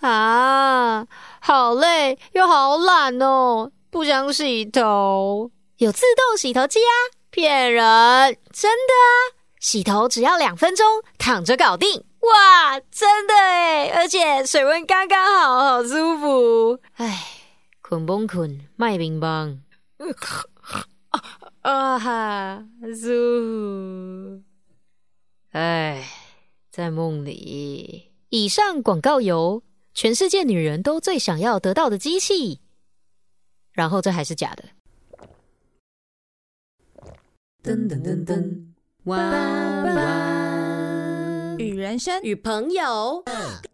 啊，好累又好懒哦，不想洗头。有自动洗头机啊？骗人！真的啊，洗头只要两分钟，躺着搞定。哇，真的诶而且水温刚刚好，好舒服。唉，困崩困，卖冰棒。啊哈，舒服。唉，在梦里。以上广告由全世界女人都最想要得到的机器。然后这还是假的。噔噔噔噔，与人生与朋友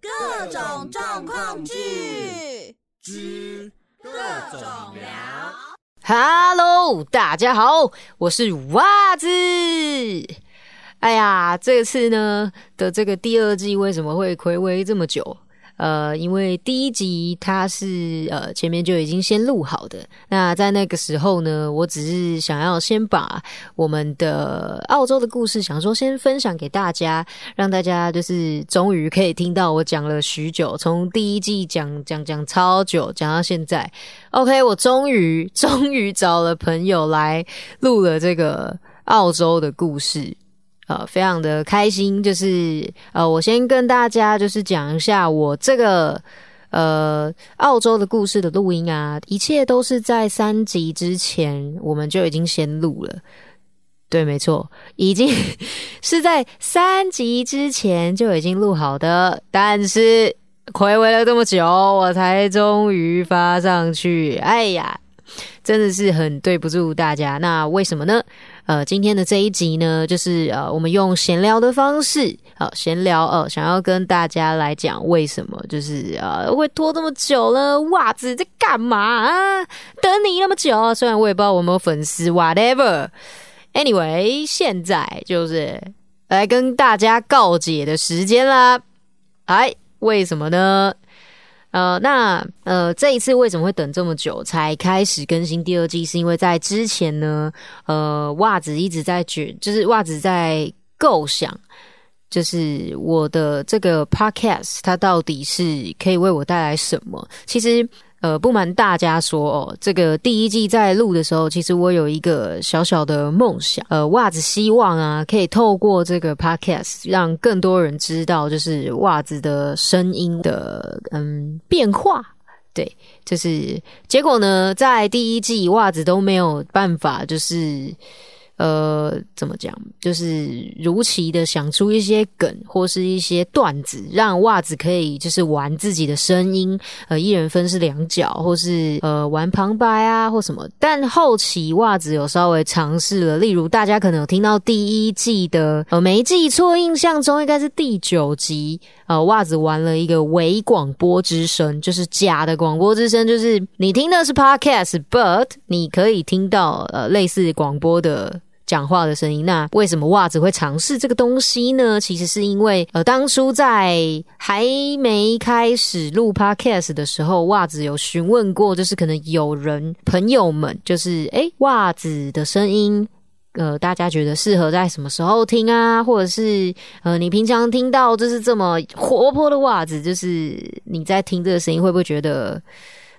各种状况剧之各种聊。Hello，大家好，我是袜子。哎呀，这次呢的这个第二季为什么会暌违这么久？呃，因为第一集它是呃前面就已经先录好的。那在那个时候呢，我只是想要先把我们的澳洲的故事，想说先分享给大家，让大家就是终于可以听到我讲了许久，从第一季讲讲讲超久，讲到现在。OK，我终于终于找了朋友来录了这个澳洲的故事。呃，非常的开心，就是呃，我先跟大家就是讲一下我这个呃澳洲的故事的录音啊，一切都是在三集之前我们就已经先录了，对，没错，已经是在三集之前就已经录好的，但是回味了这么久，我才终于发上去，哎呀，真的是很对不住大家，那为什么呢？呃，今天的这一集呢，就是呃，我们用闲聊的方式，好、闲聊，呃，想要跟大家来讲为什么就是呃会拖这么久了，袜子在干嘛啊？等你那么久，虽然我也不知道我有没有粉丝，whatever，anyway，现在就是来跟大家告解的时间啦。哎，为什么呢？呃，那呃，这一次为什么会等这么久才开始更新第二季？是因为在之前呢，呃，袜子一直在卷，就是袜子在构想，就是我的这个 podcast 它到底是可以为我带来什么？其实。呃，不瞒大家说哦，这个第一季在录的时候，其实我有一个小小的梦想，呃，袜子希望啊，可以透过这个 podcast 让更多人知道，就是袜子的声音的嗯变化。对，就是结果呢，在第一季袜子都没有办法，就是。呃，怎么讲？就是如期的想出一些梗或是一些段子，让袜子可以就是玩自己的声音，呃，一人分饰两角，或是呃玩旁白啊或什么。但后期袜子有稍微尝试了，例如大家可能有听到第一季的，呃，没记错，印象中应该是第九集，呃，袜子玩了一个伪广播之声，就是假的广播之声，就是你听的是 podcast，but 你可以听到呃类似广播的。讲话的声音，那为什么袜子会尝试这个东西呢？其实是因为，呃，当初在还没开始录 podcast 的时候，袜子有询问过，就是可能有人朋友们，就是诶，袜子的声音，呃，大家觉得适合在什么时候听啊？或者是呃，你平常听到就是这么活泼的袜子，就是你在听这个声音，会不会觉得？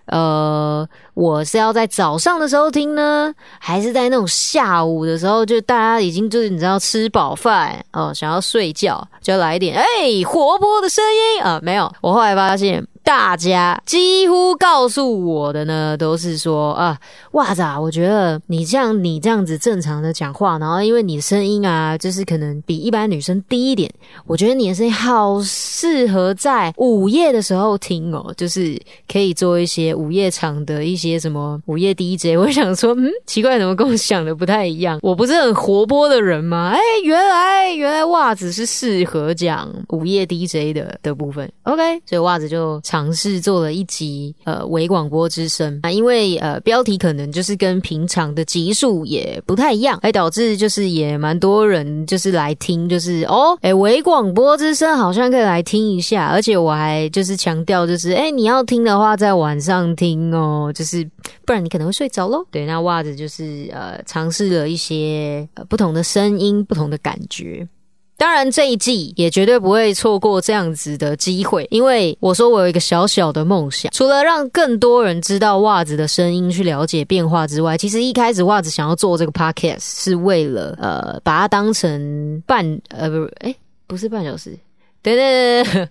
呃，我是要在早上的时候听呢，还是在那种下午的时候，就大家已经就是你知道吃饱饭哦，想要睡觉，就来一点哎活泼的声音啊？没有，我后来发现。大家几乎告诉我的呢，都是说啊，袜子啊，我觉得你这样你这样子正常的讲话，然后因为你的声音啊，就是可能比一般女生低一点，我觉得你的声音好适合在午夜的时候听哦，就是可以做一些午夜场的一些什么午夜 DJ。我想说，嗯，奇怪，怎么跟我想的不太一样？我不是很活泼的人吗？哎，原来原来袜子是适合讲午夜 DJ 的的部分。OK，所以袜子就。尝试做了一集呃伪广播之声啊，因为呃标题可能就是跟平常的集数也不太一样，还导致就是也蛮多人就是来听，就是哦哎伪广播之声好像可以来听一下，而且我还就是强调就是哎你要听的话在晚上听哦，就是不然你可能会睡着喽。对，那袜子就是呃尝试了一些不同的声音，不同的感觉。当然，这一季也绝对不会错过这样子的机会，因为我说我有一个小小的梦想，除了让更多人知道袜子的声音，去了解变化之外，其实一开始袜子想要做这个 podcast 是为了呃，把它当成半呃不哎不是半小时，对对对对。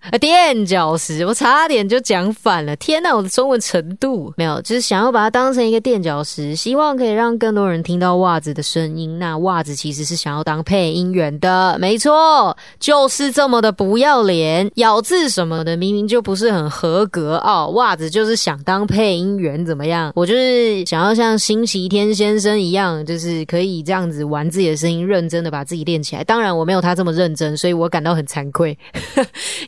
啊，垫脚石，我差点就讲反了。天呐，我的中文程度没有，就是想要把它当成一个垫脚石，希望可以让更多人听到袜子的声音。那袜子其实是想要当配音员的，没错，就是这么的不要脸，咬字什么的明明就不是很合格哦。袜子就是想当配音员，怎么样？我就是想要像星期天先生一样，就是可以这样子玩自己的声音，认真的把自己练起来。当然，我没有他这么认真，所以我感到很惭愧，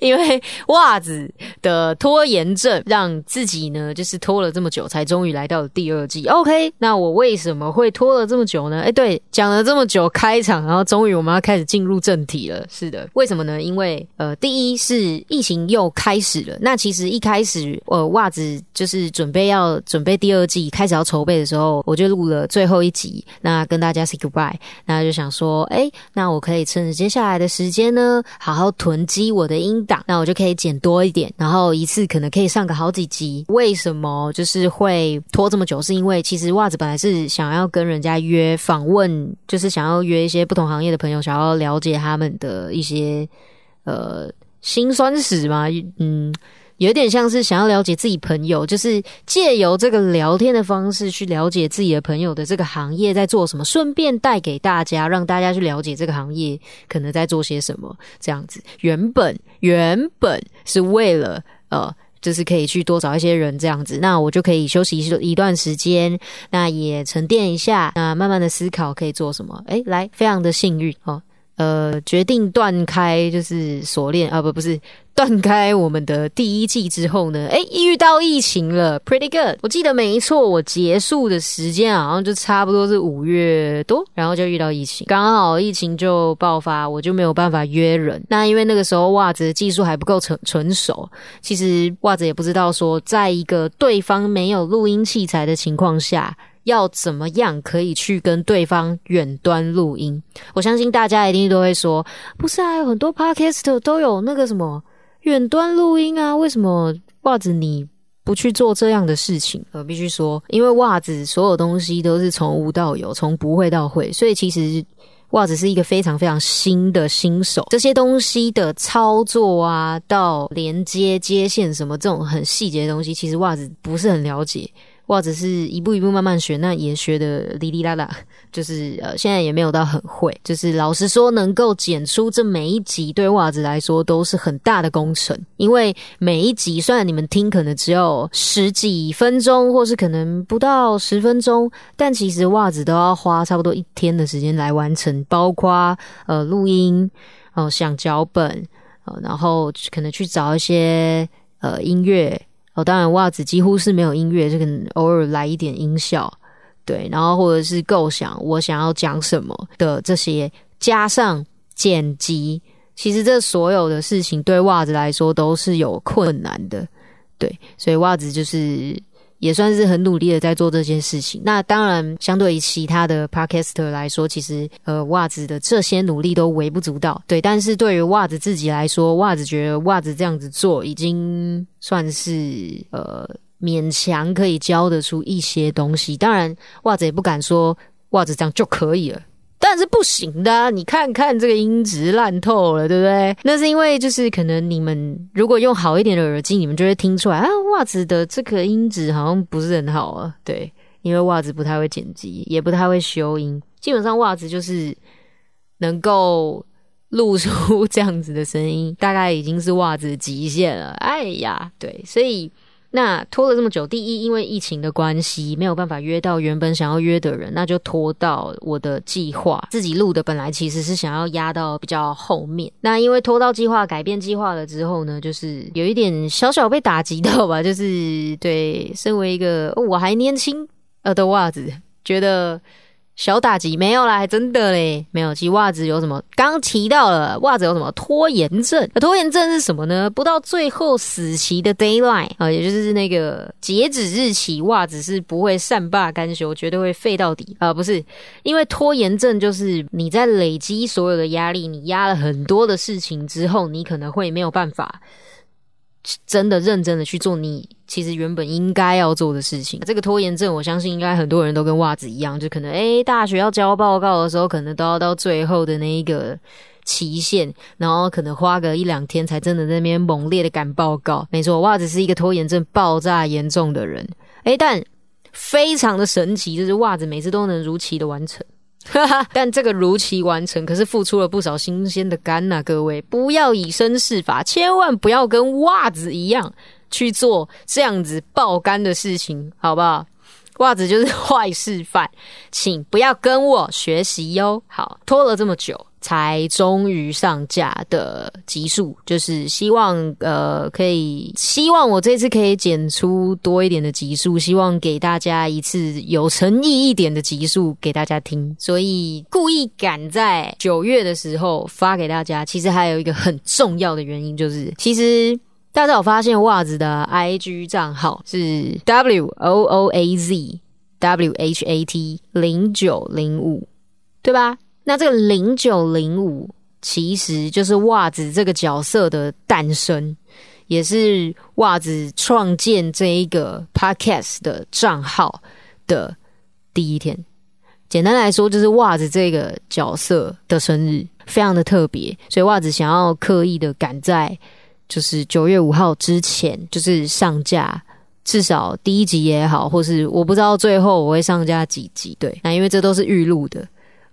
因为。袜子的拖延症，让自己呢就是拖了这么久，才终于来到了第二季。OK，那我为什么会拖了这么久呢？哎，对，讲了这么久开场，然后终于我们要开始进入正题了。是的，为什么呢？因为呃，第一是疫情又开始了。那其实一开始，呃，袜子就是准备要准备第二季，开始要筹备的时候，我就录了最后一集，那跟大家 say goodbye。那就想说，哎，那我可以趁着接下来的时间呢，好好囤积我的音档。那我就可以剪多一点，然后一次可能可以上个好几集。为什么就是会拖这么久？是因为其实袜子本来是想要跟人家约访问，就是想要约一些不同行业的朋友，想要了解他们的一些呃辛酸史嘛。嗯。有点像是想要了解自己朋友，就是借由这个聊天的方式去了解自己的朋友的这个行业在做什么，顺便带给大家，让大家去了解这个行业可能在做些什么。这样子，原本原本是为了呃，就是可以去多找一些人这样子，那我就可以休息一一段时间，那也沉淀一下，那慢慢的思考可以做什么。诶，来，非常的幸运哦。呃，决定断开就是锁链啊，不不是断开我们的第一季之后呢，哎，遇到疫情了，pretty good。我记得没错，我结束的时间好像就差不多是五月多，然后就遇到疫情，刚好疫情就爆发，我就没有办法约人。那因为那个时候袜子的技术还不够成纯熟，其实袜子也不知道说，在一个对方没有录音器材的情况下。要怎么样可以去跟对方远端录音？我相信大家一定都会说，不是啊，有很多 podcast 都有那个什么远端录音啊，为什么袜子你不去做这样的事情？我必须说，因为袜子所有东西都是从无到有，从不会到会，所以其实袜子是一个非常非常新的新手。这些东西的操作啊，到连接接线什么这种很细节的东西，其实袜子不是很了解。袜子是一步一步慢慢学，那也学的哩哩啦啦，就是呃，现在也没有到很会。就是老实说，能够剪出这每一集，对袜子来说都是很大的工程。因为每一集虽然你们听可能只有十几分钟，或是可能不到十分钟，但其实袜子都要花差不多一天的时间来完成，包括呃录音，哦想脚本，呃然后可能去找一些呃音乐。哦，当然，袜子几乎是没有音乐，就可能偶尔来一点音效，对，然后或者是构想我想要讲什么的这些，加上剪辑，其实这所有的事情对袜子来说都是有困难的，对，所以袜子就是。也算是很努力的在做这件事情。那当然，相对于其他的 podcaster 来说，其实呃，袜子的这些努力都微不足道。对，但是对于袜子自己来说，袜子觉得袜子这样子做已经算是呃勉强可以教得出一些东西。当然，袜子也不敢说袜子这样就可以了。但是不行的，你看看这个音质烂透了，对不对？那是因为就是可能你们如果用好一点的耳机，你们就会听出来啊，袜子的这个音质好像不是很好啊。对，因为袜子不太会剪辑，也不太会修音，基本上袜子就是能够录出这样子的声音，大概已经是袜子极限了。哎呀，对，所以。那拖了这么久，第一，因为疫情的关系，没有办法约到原本想要约的人，那就拖到我的计划自己录的。本来其实是想要压到比较后面，那因为拖到计划改变计划了之后呢，就是有一点小小被打击到吧。就是对，身为一个我还年轻呃的袜子，觉得小打击没有啦，还真的嘞，没有。其实袜子有什么？刚提到了袜子有什么拖延症？拖延症是什么呢？不到最后死期的 d a y l i n e 啊，也就是那个截止日期，袜子是不会善罢甘休，绝对会废到底啊！不是，因为拖延症就是你在累积所有的压力，你压了很多的事情之后，你可能会没有办法。真的认真的去做你其实原本应该要做的事情。这个拖延症，我相信应该很多人都跟袜子一样，就可能诶，大学要交报告的时候，可能都要到最后的那一个期限，然后可能花个一两天才真的那边猛烈的赶报告。没错，袜子是一个拖延症爆炸严重的人。诶，但非常的神奇，就是袜子每次都能如期的完成。哈哈，但这个如期完成，可是付出了不少新鲜的肝呐！各位，不要以身试法，千万不要跟袜子一样去做这样子爆肝的事情，好不好？袜子就是坏示范，请不要跟我学习哟。好，拖了这么久。才终于上架的集数，就是希望呃可以，希望我这次可以剪出多一点的集数，希望给大家一次有诚意一点的集数给大家听。所以故意赶在九月的时候发给大家，其实还有一个很重要的原因，就是其实大家有发现袜子的 IG 账号是 W O O A Z W H A T 零九零五，对吧？那这个零九零五其实就是袜子这个角色的诞生，也是袜子创建这一个 podcast 的账号的第一天。简单来说，就是袜子这个角色的生日非常的特别，所以袜子想要刻意的赶在就是九月五号之前，就是上架至少第一集也好，或是我不知道最后我会上架几集。对，那因为这都是预录的。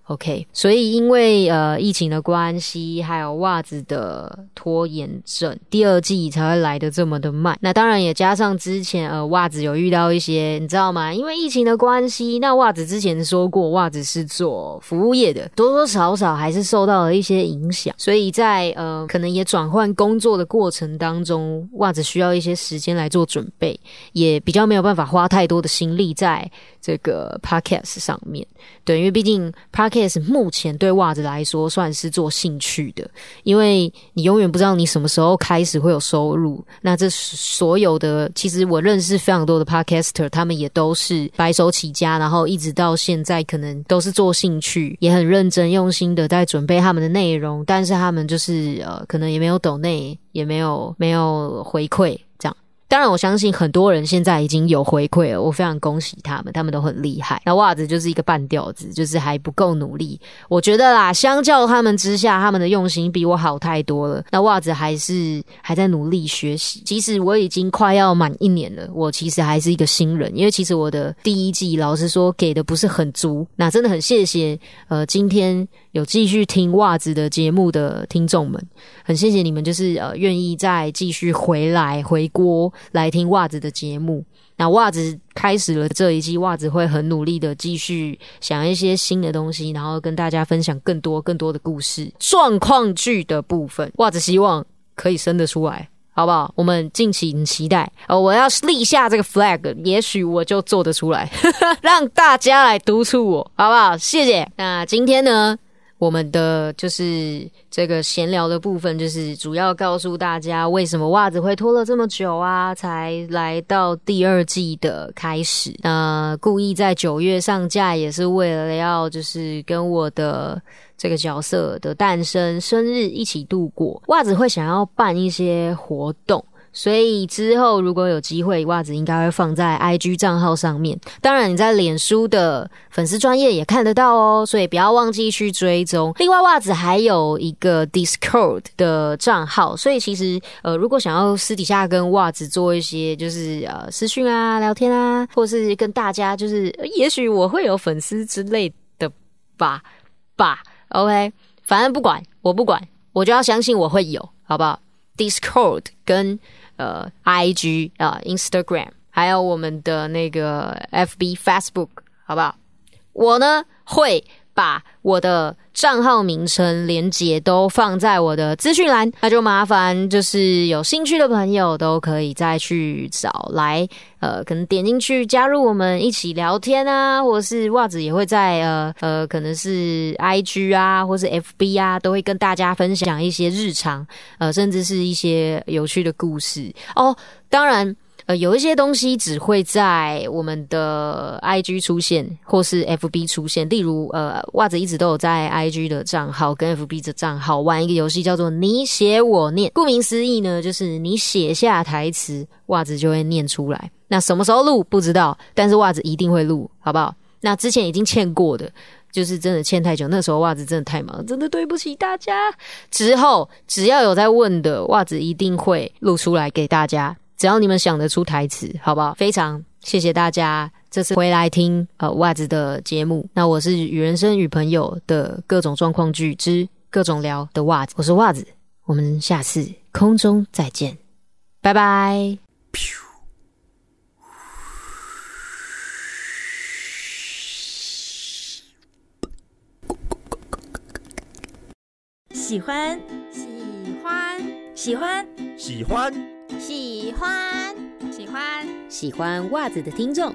OK，所以因为呃疫情的关系，还有袜子的拖延症，第二季才会来的这么的慢。那当然也加上之前呃袜子有遇到一些，你知道吗？因为疫情的关系，那袜子之前说过，袜子是做服务业的，多多少少还是受到了一些影响。所以在呃可能也转换工作的过程当中，袜子需要一些时间来做准备，也比较没有办法花太多的心力在这个 Podcast 上面。对，因为毕竟 Podcast。目前对袜子来说算是做兴趣的，因为你永远不知道你什么时候开始会有收入。那这所有的，其实我认识非常多的 podcaster，他们也都是白手起家，然后一直到现在可能都是做兴趣，也很认真用心的在准备他们的内容，但是他们就是呃，可能也没有抖内，也没有没有回馈这样。当然，我相信很多人现在已经有回馈了，我非常恭喜他们，他们都很厉害。那袜子就是一个半吊子，就是还不够努力。我觉得啦，相较他们之下，他们的用心比我好太多了。那袜子还是还在努力学习，即使我已经快要满一年了，我其实还是一个新人。因为其实我的第一季，老实说给的不是很足。那真的很谢谢，呃，今天。有继续听袜子的节目的听众们，很谢谢你们，就是呃愿意再继续回来回锅来听袜子的节目。那袜子开始了这一季，袜子会很努力的继续想一些新的东西，然后跟大家分享更多更多的故事。状况剧的部分，袜子希望可以生得出来，好不好？我们敬请期待。呃，我要立下这个 flag，也许我就做得出来，让大家来督促我，好不好？谢谢。那今天呢？我们的就是这个闲聊的部分，就是主要告诉大家为什么袜子会拖了这么久啊，才来到第二季的开始。那故意在九月上架，也是为了要就是跟我的这个角色的诞生、生日一起度过。袜子会想要办一些活动。所以之后如果有机会，袜子应该会放在 IG 账号上面。当然，你在脸书的粉丝专业也看得到哦。所以不要忘记去追踪。另外，袜子还有一个 Discord 的账号。所以其实呃，如果想要私底下跟袜子做一些就是呃私讯啊、聊天啊，或是跟大家就是也许我会有粉丝之类的吧吧。OK，反正不管我不管，我就要相信我会有，好不好？Discord 跟呃，I G 啊，Instagram，还有我们的那个 F B、Facebook，好不好？我呢会把我的账号名称连接都放在我的资讯栏，那就麻烦就是有兴趣的朋友都可以再去找来，呃，可能点进去加入我们一起聊天啊，或者是袜子也会在呃呃，可能是 I G 啊，或是 F B 啊，都会跟大家分享一些日常，呃，甚至是一些有趣的故事哦。当然。呃，有一些东西只会在我们的 I G 出现，或是 F B 出现。例如，呃，袜子一直都有在 I G 的账号跟 F B 的账号玩一个游戏，叫做“你写我念”。顾名思义呢，就是你写下台词，袜子就会念出来。那什么时候录不知道，但是袜子一定会录，好不好？那之前已经欠过的，就是真的欠太久。那时候袜子真的太忙，真的对不起大家。之后只要有在问的，袜子一定会录出来给大家。只要你们想得出台词，好不好？非常谢谢大家这次回来听呃袜子的节目。那我是与人生与朋友的各种状况剧之各种聊的袜子，我是袜子，我们下次空中再见，拜拜。喜欢，喜欢，喜欢，喜欢，喜欢，喜欢，喜欢袜子的听众，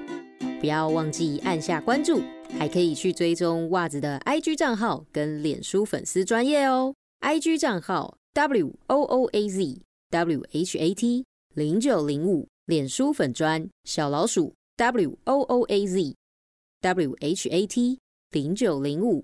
不要忘记按下关注，还可以去追踪袜子的 IG 账号跟脸书粉丝专业哦。IG 账号 W O O A Z W H A T 零九零五，脸书粉专小老鼠 W O O A Z W H A T 零九零五。